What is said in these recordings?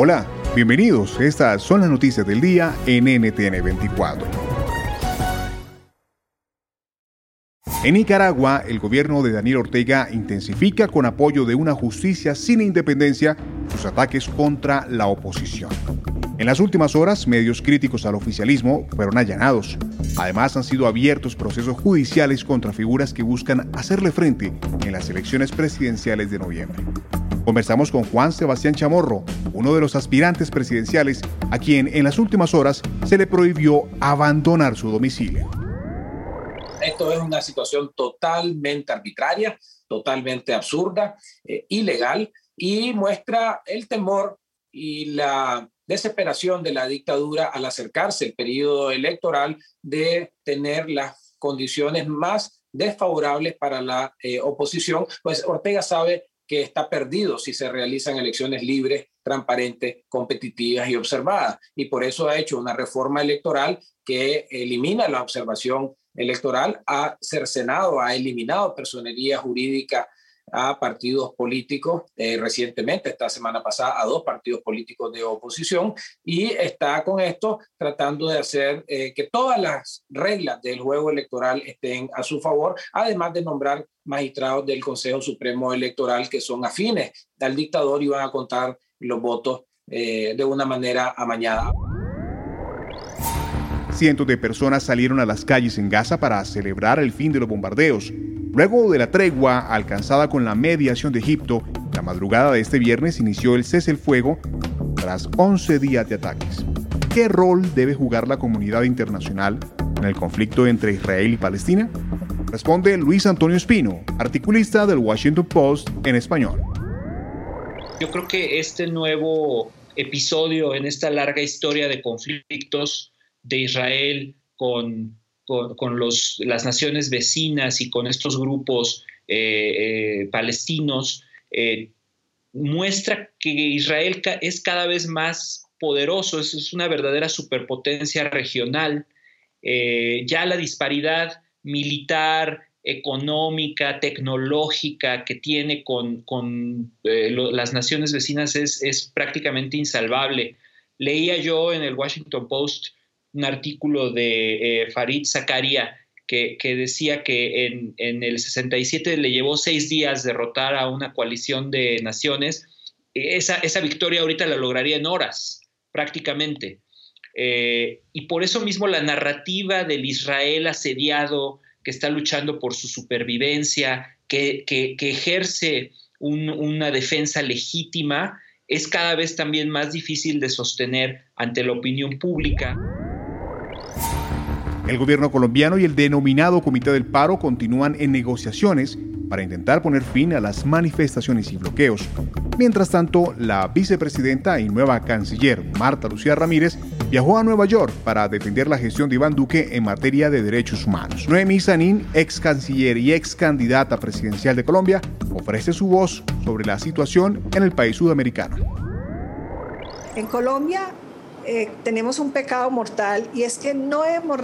Hola, bienvenidos. Estas son las noticias del día en NTN 24. En Nicaragua, el gobierno de Daniel Ortega intensifica con apoyo de una justicia sin independencia sus ataques contra la oposición. En las últimas horas, medios críticos al oficialismo fueron allanados. Además, han sido abiertos procesos judiciales contra figuras que buscan hacerle frente en las elecciones presidenciales de noviembre. Conversamos con Juan Sebastián Chamorro, uno de los aspirantes presidenciales a quien en las últimas horas se le prohibió abandonar su domicilio. Esto es una situación totalmente arbitraria, totalmente absurda, eh, ilegal y muestra el temor y la desesperación de la dictadura al acercarse el periodo electoral de tener las condiciones más desfavorables para la eh, oposición, pues Ortega sabe que está perdido si se realizan elecciones libres, transparentes, competitivas y observadas. Y por eso ha hecho una reforma electoral que elimina la observación electoral, ha cercenado, ha eliminado personería jurídica a partidos políticos eh, recientemente, esta semana pasada, a dos partidos políticos de oposición y está con esto tratando de hacer eh, que todas las reglas del juego electoral estén a su favor, además de nombrar magistrados del Consejo Supremo Electoral que son afines al dictador y van a contar los votos eh, de una manera amañada. Cientos de personas salieron a las calles en Gaza para celebrar el fin de los bombardeos. Luego de la tregua alcanzada con la mediación de Egipto, la madrugada de este viernes inició el cese el fuego tras 11 días de ataques. ¿Qué rol debe jugar la comunidad internacional en el conflicto entre Israel y Palestina? Responde Luis Antonio Espino, articulista del Washington Post en español. Yo creo que este nuevo episodio en esta larga historia de conflictos de Israel con con, las naciones vecinas y con estos grupos eh, eh, palestinos, eh, muestra que Israel es cada vez más poderoso, es, una verdadera superpotencia regional. ya la disparidad militar, económica, tecnológica que tiene con, las naciones vecinas es, es, prácticamente insalvable. Leía yo en el Washington Post un artículo de eh, Farid Zakaria que, decía que en, el 67 le llevó seis días derrotar a una coalición de naciones. Esa, esa victoria ahorita la lograría en horas, prácticamente. Eh, y por eso mismo la narrativa del Israel asediado, que está luchando por su supervivencia, que, ejerce una defensa legítima, es cada vez también más difícil de sostener ante la opinión pública. El gobierno colombiano y el denominado Comité del Paro continúan en negociaciones para intentar poner fin a las manifestaciones y bloqueos. Mientras tanto, la vicepresidenta y nueva canciller Marta Lucía Ramírez viajó a Nueva York para defender la gestión de Iván Duque en materia de derechos humanos. Noemí Sanín, ex canciller y ex candidata presidencial de Colombia, ofrece su voz sobre la situación en el país sudamericano. En Colombia eh, tenemos un pecado mortal y es que no hemos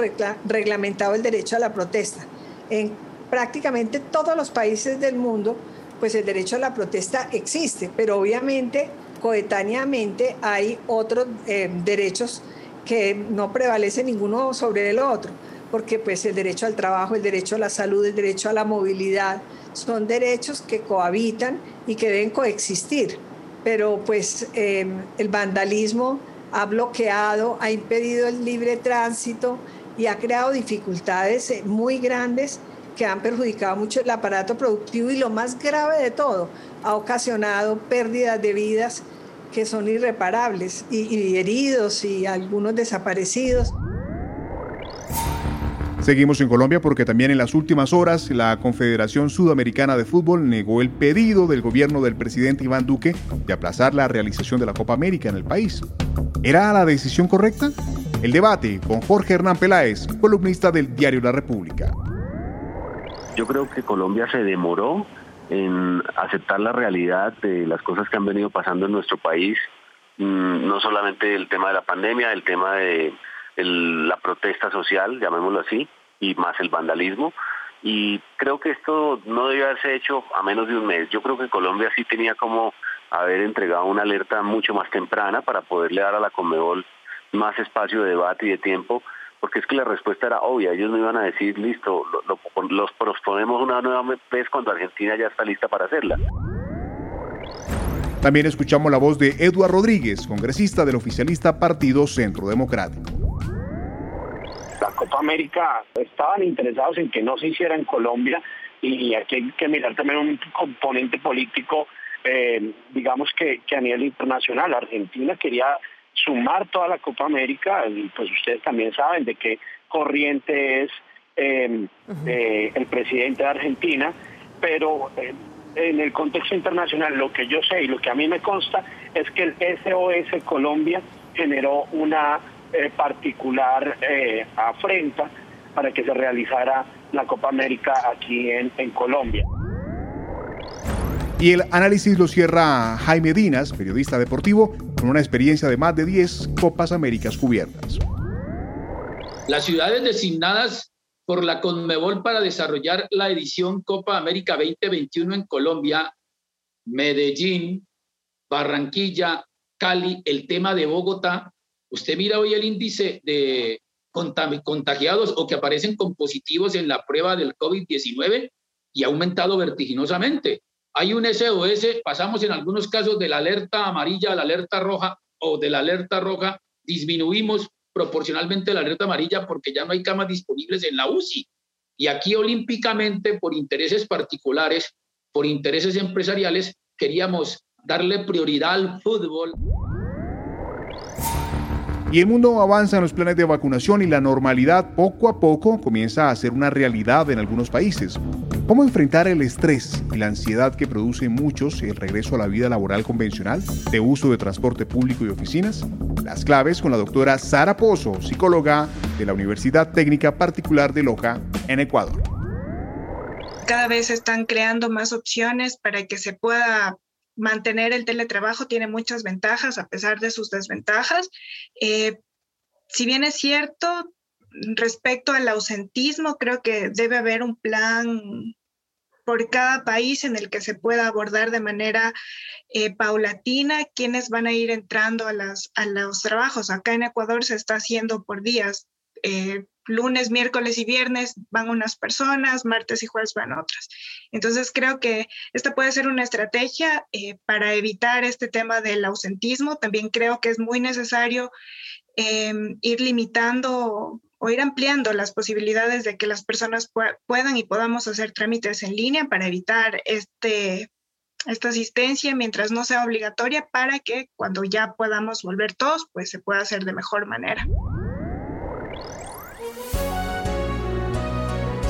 reglamentado el derecho a la protesta. En prácticamente todos los países del mundo, pues el derecho a la protesta existe, pero obviamente coetáneamente hay otros eh, derechos que no prevalece ninguno sobre el otro. porque pues el derecho al trabajo, el derecho a la salud, el derecho a la movilidad, son derechos que cohabitan y que deben coexistir. Pero pues em, el vandalismo ha bloqueado, ha impedido el libre tránsito y ha creado dificultades eh, muy grandes que han perjudicado mucho el aparato productivo y lo más grave de todo, ha ocasionado pérdidas de vidas que son irreparables y, heridos y algunos desaparecidos. Seguimos en Colombia porque también en las últimas horas la Confederación Sudamericana de Fútbol negó el pedido del gobierno del presidente Iván Duque de aplazar la realización de la Copa América en el país. ¿Era la decisión correcta? El debate con Jorge Hernán Peláez, columnista del diario La República. Yo creo que Colombia se demoró en aceptar la realidad de las cosas que han venido pasando en nuestro país, mm, no solamente el tema de la pandemia, el tema de la protesta social, llamémoslo así, y más el vandalismo. Y creo que esto no debió haberse hecho a menos de un mes. Yo creo que Colombia sí tenía como haber entregado una alerta mucho más temprana para poderle dar a la Conmebol más espacio de debate y de tiempo porque es que la respuesta era obvia, ellos no iban a decir, listo, los proponemos una nueva vez cuando Argentina ya está lista para hacerla. También escuchamos la voz de Eduardo Rodríguez, congresista del oficialista Partido Centro Democrático. Copa América estaban interesados en que no se hiciera en Colombia y aquí hay que mirar también un componente político, eh, digamos que, que a nivel internacional. Argentina quería sumar toda la Copa América, y pues ustedes también saben de qué corriente es em, eh, el presidente de Argentina, pero eh, en el contexto internacional lo que yo sé y lo que a mí me consta es que el SOS Colombia generó una eh, particular afrenta para que se realizara la Copa América aquí en, en Colombia. Y el análisis lo cierra Jaime Dinas, periodista deportivo, con una experiencia de más de 10 Copas Américas cubiertas. Las ciudades designadas por la Conmebol para desarrollar la edición Copa América 2021 en Colombia, Medellín, Barranquilla, Cali, el tema de Bogotá. Usted mira hoy el índice de contagiados o que aparecen con positivos en la prueba del COVID-19 y ha aumentado vertiginosamente. Hay un SOS, pasamos en algunos casos de la alerta amarilla a la alerta roja o de la alerta roja, disminuimos proporcionalmente la alerta amarilla porque ya no hay camas disponibles en la UCI. Y aquí olímpicamente, por intereses particulares, por intereses empresariales, queríamos darle prioridad al fútbol. Y el mundo avanza en los planes de vacunación y la normalidad poco a poco comienza a ser una realidad en algunos países. ¿Cómo enfrentar el estrés y la ansiedad que produce en muchos el regreso a la vida laboral convencional de uso de transporte público y oficinas? Las claves con la doctora Sara Pozo, psicóloga de la Universidad Técnica Particular de Loja, en Ecuador. Cada vez están creando más opciones para que se pueda mantener el teletrabajo tiene muchas ventajas a pesar de sus desventajas. Eh, si bien es cierto, respecto al ausentismo, creo que debe haber un plan por cada país en el que se pueda abordar de manera eh, paulatina quiénes van a ir entrando a, las, a los trabajos. Acá en Ecuador se está haciendo por días. Eh, lunes, miércoles y viernes van unas personas, martes y jueves van otras. Entonces creo que esta puede ser una estrategia eh, para evitar este tema del ausentismo. También creo que es muy necesario em, ir limitando o ir ampliando las posibilidades de que las personas puedan y podamos hacer trámites en línea para evitar este, esta asistencia mientras no sea obligatoria para que cuando ya podamos volver todos, pues se pueda hacer de mejor manera.